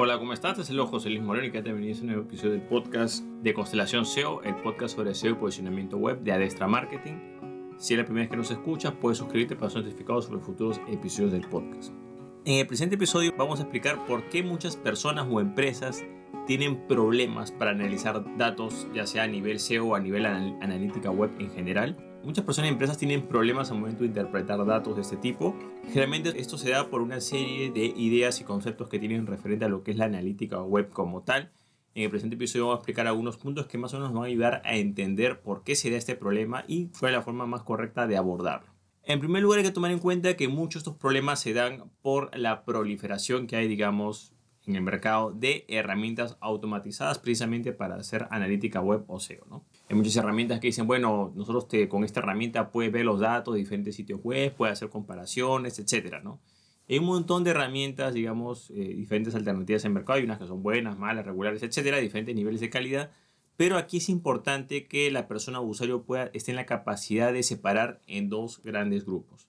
Hola, ¿cómo estás? Es el José Luis Moreno y que te bienvenido a un nuevo episodio del podcast de Constelación SEO, el podcast sobre SEO y posicionamiento web de Adestra Marketing. Si es la primera vez que nos escuchas, puedes suscribirte para ser notificado sobre futuros episodios del podcast. En el presente episodio vamos a explicar por qué muchas personas o empresas tienen problemas para analizar datos, ya sea a nivel SEO o a nivel analítica web en general Muchas personas y empresas tienen problemas al momento de interpretar datos de este tipo. Generalmente esto se da por una serie de ideas y conceptos que tienen referente a lo que es la analítica web como tal. En el presente episodio vamos a explicar algunos puntos que más o menos nos van a ayudar a entender por qué se da este problema y cuál es la forma más correcta de abordarlo. En primer lugar hay que tomar en cuenta que muchos de estos problemas se dan por la proliferación que hay, digamos, en el mercado de herramientas automatizadas precisamente para hacer analítica web o SEO. ¿no? Hay muchas herramientas que dicen, bueno, nosotros te, con esta herramienta puedes ver los datos de diferentes sitios web, puedes hacer comparaciones, etc. ¿no? Hay un montón de herramientas, digamos, eh, diferentes alternativas en el mercado. Hay unas que son buenas, malas, regulares, etcétera, diferentes niveles de calidad. Pero aquí es importante que la persona o usuario pueda, esté en la capacidad de separar en dos grandes grupos.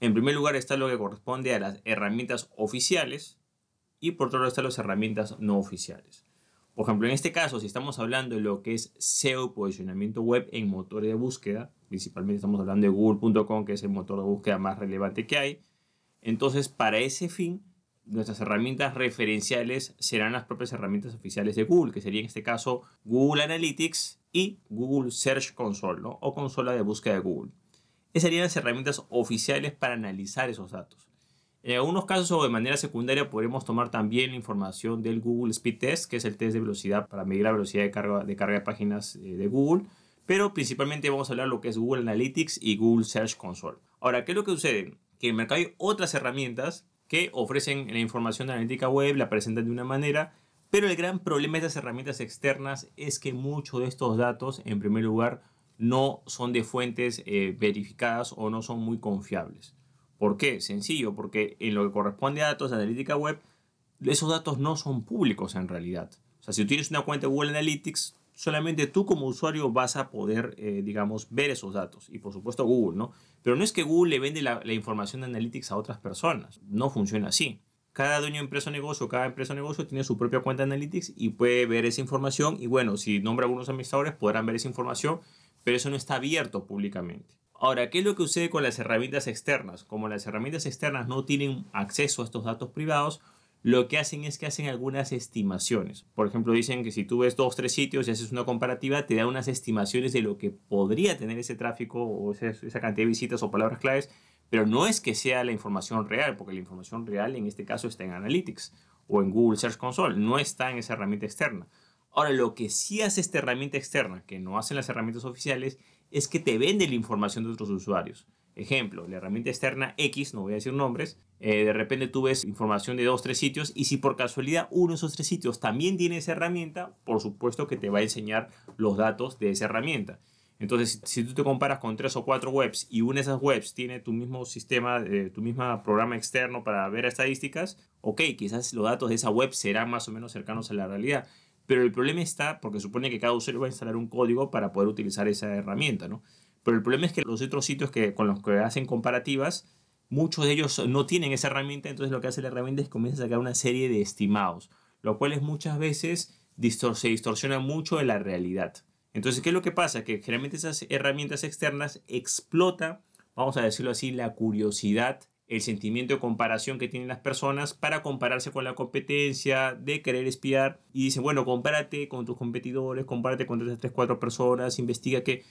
En primer lugar está lo que corresponde a las herramientas oficiales, y por otro lado están las herramientas no oficiales. Por ejemplo, en este caso, si estamos hablando de lo que es SEO, posicionamiento web en motores de búsqueda, principalmente estamos hablando de google.com, que es el motor de búsqueda más relevante que hay, entonces para ese fin, nuestras herramientas referenciales serán las propias herramientas oficiales de Google, que sería en este caso Google Analytics y Google Search Console, o consola de búsqueda de Google. Esas serían las herramientas oficiales para analizar esos datos. En algunos casos o de manera secundaria podremos tomar también la información del Google Speed Test, que es el test de velocidad para medir la velocidad de carga de, páginas eh, de Google, pero principalmente vamos a hablar de lo que es Google Analytics y Google Search Console. Ahora, ¿qué es lo que sucede? Que en el mercado hay otras herramientas que ofrecen la información de analítica web, la presentan de una manera, pero el gran problema de estas herramientas externas es que muchos de estos datos, en primer lugar, no son de fuentes eh, verificadas o no son muy confiables. ¿Por qué? Sencillo, porque en lo que corresponde a datos de analítica web, esos datos no son públicos en realidad. O sea, si tú tienes una cuenta de Google Analytics, solamente tú como usuario vas a poder, eh, digamos, ver esos datos. Y por supuesto Google, ¿no? Pero no es que Google le vende la, información de Analytics a otras personas. No funciona así. Cada dueño de empresa o negocio, cada empresa o negocio tiene su propia cuenta de Analytics y puede ver esa información. Y bueno, si nombra algunos administradores, podrán ver esa información, pero eso no está abierto públicamente. Ahora, ¿qué es lo que sucede con las herramientas externas? Como las herramientas externas no tienen acceso a estos datos privados, lo que hacen es que hacen algunas estimaciones. Por ejemplo, dicen que si tú ves dos, tres sitios y haces una comparativa, te da unas estimaciones de lo que podría tener ese tráfico o esa, cantidad de visitas o palabras claves, pero no es que sea la información real, porque la información real en este caso está en Analytics o en Google Search Console, no está en esa herramienta externa. Ahora, lo que sí hace esta herramienta externa, que no hacen las herramientas oficiales, es que te vende la información de otros usuarios. Ejemplo, la herramienta externa X, no voy a decir nombres, eh, de repente tú ves información de dos, tres sitios y si por casualidad uno de esos tres sitios también tiene esa herramienta, por supuesto que te va a enseñar los datos de esa herramienta. Entonces, si tú te comparas con tres o cuatro webs y una de esas webs tiene tu mismo sistema, eh, tu mismo programa externo para ver estadísticas, ok, quizás los datos de esa web serán más o menos cercanos a la realidad. Pero el problema está porque supone que cada usuario va a instalar un código para poder utilizar esa herramienta, ¿no? Pero el problema es que los otros sitios que, con los que hacen comparativas, muchos de ellos no tienen esa herramienta, entonces lo que hace la herramienta es comienza a sacar una serie de estimados, lo cual es muchas veces se distorsiona mucho de la realidad. Entonces, ¿qué es lo que pasa? Que generalmente esas herramientas externas explotan, vamos a decirlo así, la curiosidad el sentimiento de comparación que tienen las personas para compararse con la competencia, de querer espiar y dicen, bueno, compárate con tus competidores, compárate con tres, tres, cuatro personas, investiga que...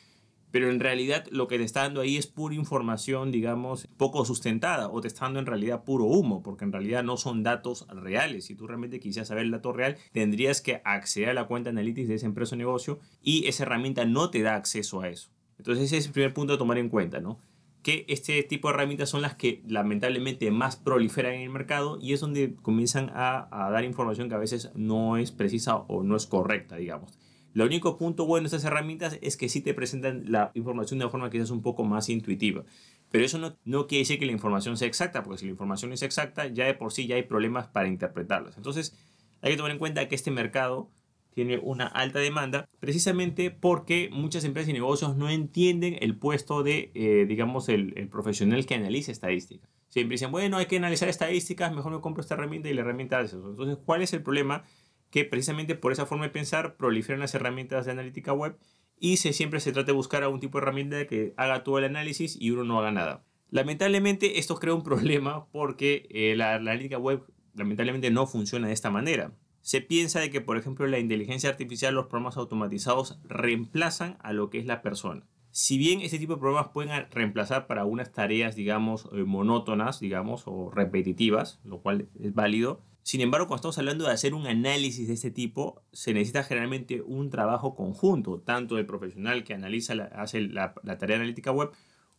Pero en realidad lo que te está dando ahí es pura información, digamos, poco sustentada o te está dando en realidad puro humo, porque en realidad no son datos reales. Si tú realmente quisieras saber el dato real, tendrías que acceder a la cuenta Analytics de esa empresa o negocio y esa herramienta no te da acceso a eso. Entonces ese es el primer punto a tomar en cuenta, ¿no? Que este tipo de herramientas son las que lamentablemente más proliferan en el mercado y es donde comienzan a, dar información que a veces no es precisa o no es correcta, digamos. Lo único punto bueno de estas herramientas es que sí te presentan la información de una forma quizás un poco más intuitiva. Pero eso no, no quiere decir que la información sea exacta, porque si la información es exacta, ya de por sí ya hay problemas para interpretarlas. Entonces, hay que tomar en cuenta que este mercado tiene una alta demanda, precisamente porque muchas empresas y negocios no entienden el puesto de, eh, digamos, el, profesional que analiza estadística. siempre dicen, bueno, hay que analizar estadísticas, mejor me compro esta herramienta y la herramienta hace eso. Entonces, ¿cuál es el problema? Que precisamente por esa forma de pensar proliferan las herramientas de analítica web y se, siempre se trata de buscar algún tipo de herramienta que haga todo el análisis y uno no haga nada. Lamentablemente esto crea un problema porque eh, la, la analítica web lamentablemente no funciona de esta manera. Se piensa de que, por ejemplo, la inteligencia artificial, los programas automatizados reemplazan a lo que es la persona. Si bien este tipo de programas pueden reemplazar para unas tareas, digamos, eh, monótonas, digamos, o repetitivas, lo cual es válido, sin embargo, cuando estamos hablando de hacer un análisis de este tipo, se necesita generalmente un trabajo conjunto, tanto del profesional que analiza, hace la, la, tarea analítica web,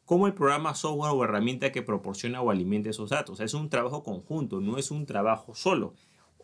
como el programa, software o herramienta que proporciona o alimenta esos datos. es un trabajo conjunto, no es un trabajo solo.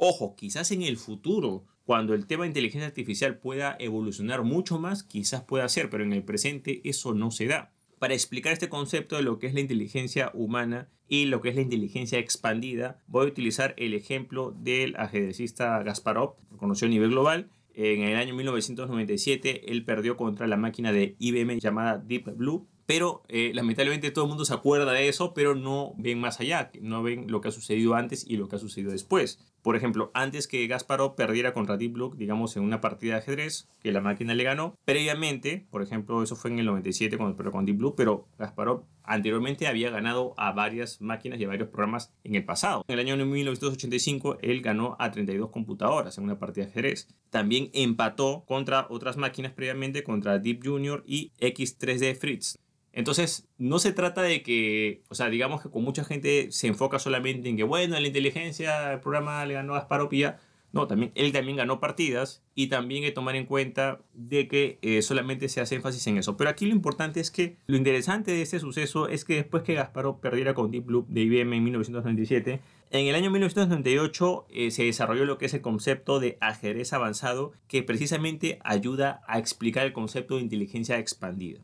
Ojo, quizás en el futuro, cuando el tema de inteligencia artificial pueda evolucionar mucho más, quizás pueda ser, pero en el presente eso no se da. Para explicar este concepto de lo que es la inteligencia humana y lo que es la inteligencia expandida, voy a utilizar el ejemplo del ajedrecista Gasparov, conocido a nivel global. En el año 1997, él perdió contra la máquina de IBM llamada Deep Blue pero eh, lamentablemente todo el mundo se acuerda de eso, pero no ven más allá, no ven lo que ha sucedido antes y lo que ha sucedido después. Por ejemplo, antes que Gasparov perdiera contra Deep Blue, digamos en una partida de ajedrez, que la máquina le ganó, previamente, por ejemplo, eso fue en el 97 cuando perdió con Deep Blue, pero Gasparov anteriormente había ganado a varias máquinas y a varios programas en el pasado. En el año 1985 él ganó a 32 computadoras en una partida de ajedrez. También empató contra otras máquinas previamente, contra Deep Junior y X3D Fritz. Entonces, no se trata de que, o sea, digamos que con mucha gente se enfoca solamente en que, bueno, la inteligencia, el programa le ganó a Sparopia. No, también, él también ganó partidas y también hay que tomar en cuenta de que eh, solamente se hace énfasis en eso. Pero aquí lo importante es que lo interesante de este suceso es que después que Gasparov perdiera con Deep Blue de IBM en 1997, en el año 1998 eh, se desarrolló lo que es el concepto de ajedrez avanzado que precisamente ayuda a explicar el concepto de inteligencia expandida.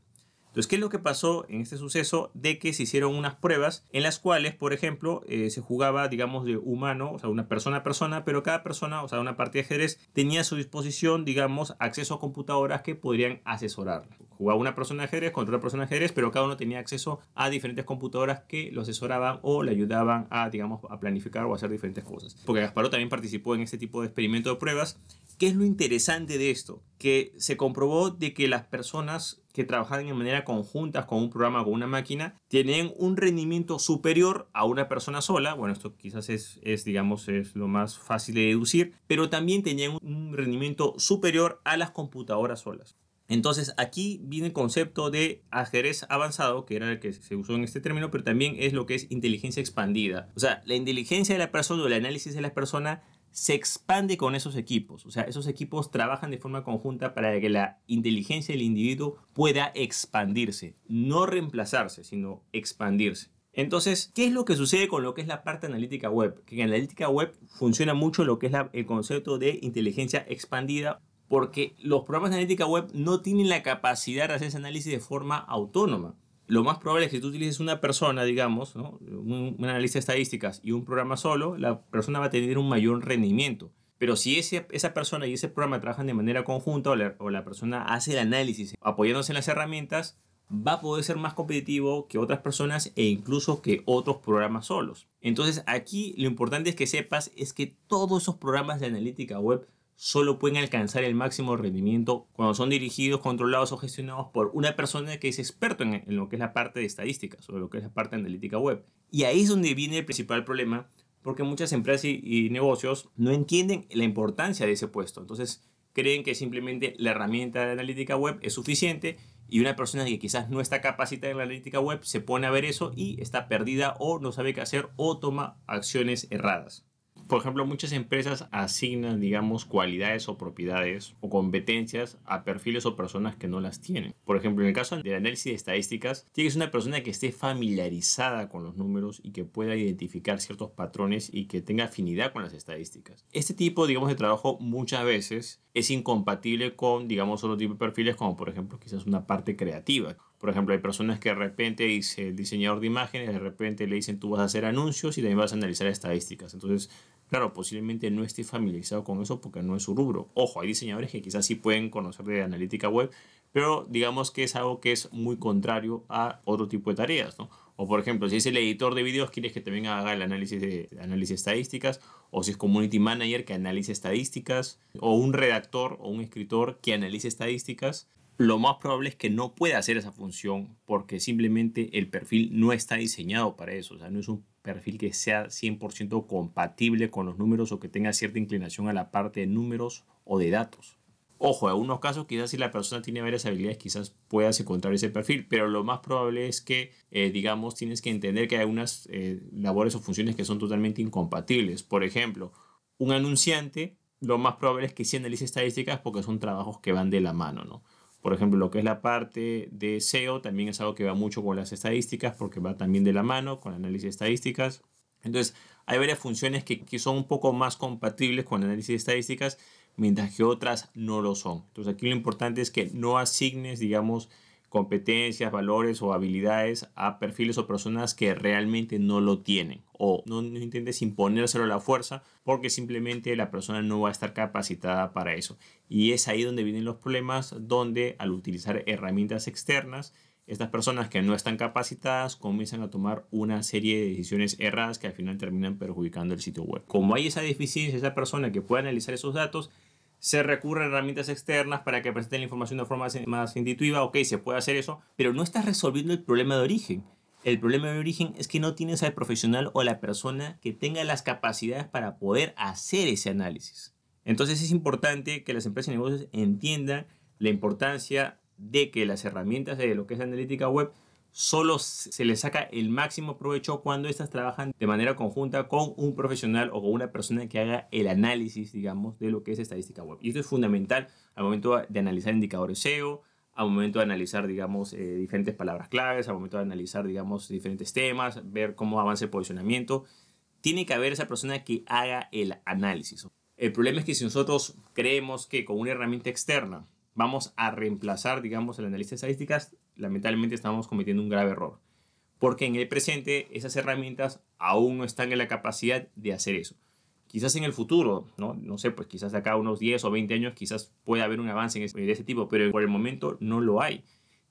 Entonces, ¿qué es lo que pasó en este suceso? De que se hicieron unas pruebas en las cuales, por ejemplo, eh, se jugaba, digamos, de humano, o sea, una persona a persona, pero cada persona, o sea, una partida de ajedrez, tenía a su disposición, digamos, acceso a computadoras que podrían asesorar. Jugaba una persona de ajedrez contra otra persona de ajedrez, pero cada uno tenía acceso a diferentes computadoras que lo asesoraban o le ayudaban a, digamos, a planificar o hacer diferentes cosas. Porque Gasparó también participó en este tipo de experimento de pruebas. ¿Qué es lo interesante de esto? Que se comprobó de que las personas que trabajan de manera conjunta con un programa o con una máquina tienen un rendimiento superior a una persona sola. Bueno, esto quizás es, es, digamos, es lo más fácil de deducir, pero también tenían un rendimiento superior a las computadoras solas. Entonces aquí viene el concepto de ajedrez avanzado, que era el que se usó en este término, pero también es lo que es inteligencia expandida. O sea, la inteligencia de la persona o el análisis de la persona se expande con esos equipos. O sea, esos equipos trabajan de forma conjunta para que la inteligencia del individuo pueda expandirse. No reemplazarse, sino expandirse. Entonces, ¿qué es lo que sucede con lo que es la parte analítica web? Que en la analítica web funciona mucho lo que es el concepto de inteligencia expandida porque los programas de analítica web no tienen la capacidad de hacer ese análisis de forma autónoma lo más probable es que tú utilices una persona, digamos, ¿no? un, analista de estadísticas y un programa solo, la persona va a tener un mayor rendimiento. Pero si ese, esa persona y ese programa trabajan de manera conjunta o la, o la persona hace el análisis apoyándose en las herramientas, va a poder ser más competitivo que otras personas e incluso que otros programas solos. Entonces aquí lo importante es que sepas es que todos esos programas de analítica web solo pueden alcanzar el máximo rendimiento cuando son dirigidos, controlados o gestionados por una persona que es experto en, lo que es la parte de estadísticas o lo que es la parte de analítica web. Y ahí es donde viene el principal problema, porque muchas empresas y, negocios no entienden la importancia de ese puesto. Entonces creen que simplemente la herramienta de analítica web es suficiente y una persona que quizás no está capacitada en la analítica web se pone a ver eso y está perdida o no sabe qué hacer o toma acciones erradas por ejemplo, muchas empresas asignan, digamos, cualidades o propiedades o competencias a perfiles o personas que no las tienen. Por ejemplo, en el caso del análisis de estadísticas, tienes una persona que esté familiarizada con los números y que pueda identificar ciertos patrones y que tenga afinidad con las estadísticas. Este tipo, digamos, de trabajo muchas veces es incompatible con, digamos, otro tipo de perfiles como, por ejemplo, quizás una parte creativa. Por ejemplo, hay personas que de repente dice el diseñador de imágenes, de repente le dicen tú vas a hacer anuncios y también vas a analizar estadísticas. Entonces, Claro, posiblemente no esté familiarizado con eso porque no es su rubro. Ojo, hay diseñadores que quizás sí pueden conocer de analítica web, pero digamos que es algo que es muy contrario a otro tipo de tareas, ¿no? O por ejemplo, si es el editor de videos, quieres que también haga el análisis de análisis estadísticas, o si es community manager que analice estadísticas, o un redactor o un escritor que analice estadísticas, lo más probable es que no pueda hacer esa función porque simplemente el perfil no está diseñado para eso. O sea, no es un perfil que sea 100% compatible con los números o que tenga cierta inclinación a la parte de números o de datos. Ojo, en algunos casos quizás si la persona tiene varias habilidades quizás puedas encontrar ese perfil, pero lo más probable es que, eh, digamos, tienes que entender que hay unas eh, labores o funciones que son totalmente incompatibles. Por ejemplo, un anunciante, lo más probable es que sí analice estadísticas porque son trabajos que van de la mano, ¿no? Por ejemplo, lo que es la parte de SEO también es algo que va mucho con las estadísticas porque va también de la mano con análisis de estadísticas. Entonces, hay varias funciones que, son un poco más compatibles con análisis de estadísticas, mientras que otras no lo son. Entonces, aquí lo importante es que no asignes, digamos, competencias, valores o habilidades a perfiles o personas que realmente no lo tienen. O no, intentes imponérselo a la fuerza porque simplemente la persona no va a estar capacitada para eso. Y es ahí donde vienen los problemas, donde al utilizar herramientas externas, estas personas que no están capacitadas comienzan a tomar una serie de decisiones erradas que al final terminan perjudicando el sitio web. Como hay esa deficiencia, esa persona que puede analizar esos datos, se recurre a herramientas externas para que presenten la información de forma más intuitiva, ok, se puede hacer eso, pero no estás resolviendo el problema de origen. El problema de origen es que no tienes al profesional o la persona que tenga las capacidades para poder hacer ese análisis. Entonces es importante que las empresas y negocios entiendan la importancia de que las herramientas de lo que es analítica web solo se le saca el máximo provecho cuando estas trabajan de manera conjunta con un profesional o con una persona que haga el análisis, digamos, de lo que es estadística web. Y esto es fundamental al momento de analizar indicadores SEO, al momento de analizar, digamos, eh, diferentes palabras claves, al momento de analizar, digamos, diferentes temas, ver cómo avanza el posicionamiento. Tiene que haber esa persona que haga el análisis. El problema es que si nosotros creemos que con una herramienta externa vamos a reemplazar, digamos, el análisis de estadísticas, lamentablemente estamos cometiendo un grave error. Porque en el presente esas herramientas aún no están en la capacidad de hacer eso. Quizás en el futuro, no, no sé, pues quizás acá unos 10 o 20 años quizás pueda haber un avance de ese tipo, pero por el momento no lo hay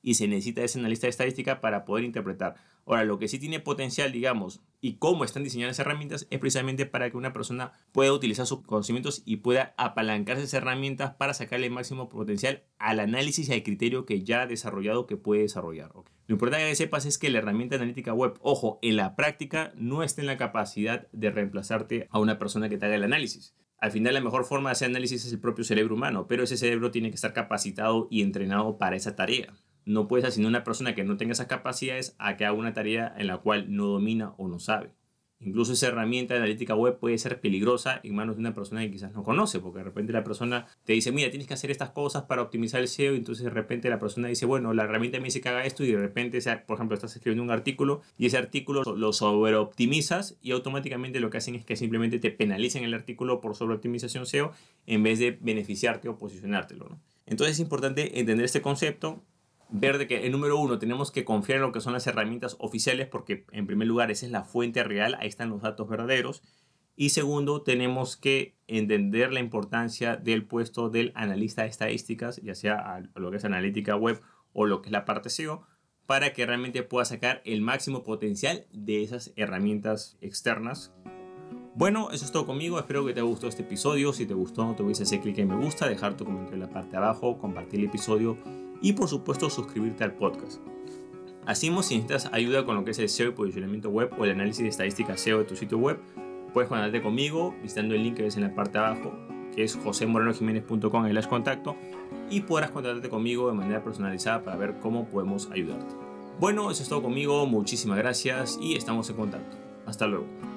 y se necesita ese analista de estadística para poder interpretar. Ahora, lo que sí tiene potencial, digamos, y cómo están diseñadas esas herramientas es precisamente para que una persona pueda utilizar sus conocimientos y pueda apalancarse esas herramientas para sacarle el máximo potencial al análisis y al criterio que ya ha desarrollado que puede desarrollar. Lo importante que sepas es que la herramienta analítica web, ojo, en la práctica no está en la capacidad de reemplazarte a una persona que te haga el análisis. Al final la mejor forma de hacer análisis es el propio cerebro humano, pero ese cerebro tiene que estar capacitado y entrenado para esa tarea no puedes asignar a una persona que no tenga esas capacidades a que haga una tarea en la cual no domina o no sabe. Incluso esa herramienta de analítica web puede ser peligrosa en manos de una persona que quizás no conoce, porque de repente la persona te dice, mira, tienes que hacer estas cosas para optimizar el SEO, y entonces de repente la persona dice, bueno, la herramienta me dice que haga esto, y de repente, por ejemplo, estás escribiendo un artículo y ese artículo lo sobreoptimizas y automáticamente lo que hacen es que simplemente te penalicen el artículo por sobreoptimización SEO en vez de beneficiarte o posicionártelo. Entonces es importante entender este concepto ver de que, en número uno, tenemos que confiar en lo que son las herramientas oficiales, porque en primer lugar esa es la fuente real, ahí están los datos verdaderos. Y segundo, tenemos que entender la importancia del puesto del analista de estadísticas, ya sea lo que es analítica web o lo que es la parte SEO, para que realmente pueda sacar el máximo potencial de esas herramientas externas. Bueno, eso es todo conmigo. Espero que te haya gustado este episodio. Si te gustó, no te olvides hacer clic en me gusta, dejar tu comentario en la parte abajo, compartir el episodio y por supuesto suscribirte al podcast. Así si necesitas ayuda con lo que es el SEO y posicionamiento web o el análisis de estadísticas SEO de tu sitio web, puedes contactarte conmigo visitando el link que ves en la parte de abajo, que es josemorenojiménez.com en el contacto y podrás contactarte conmigo de manera personalizada para ver cómo podemos ayudarte. Bueno, eso es todo conmigo, muchísimas gracias y estamos en contacto. Hasta luego.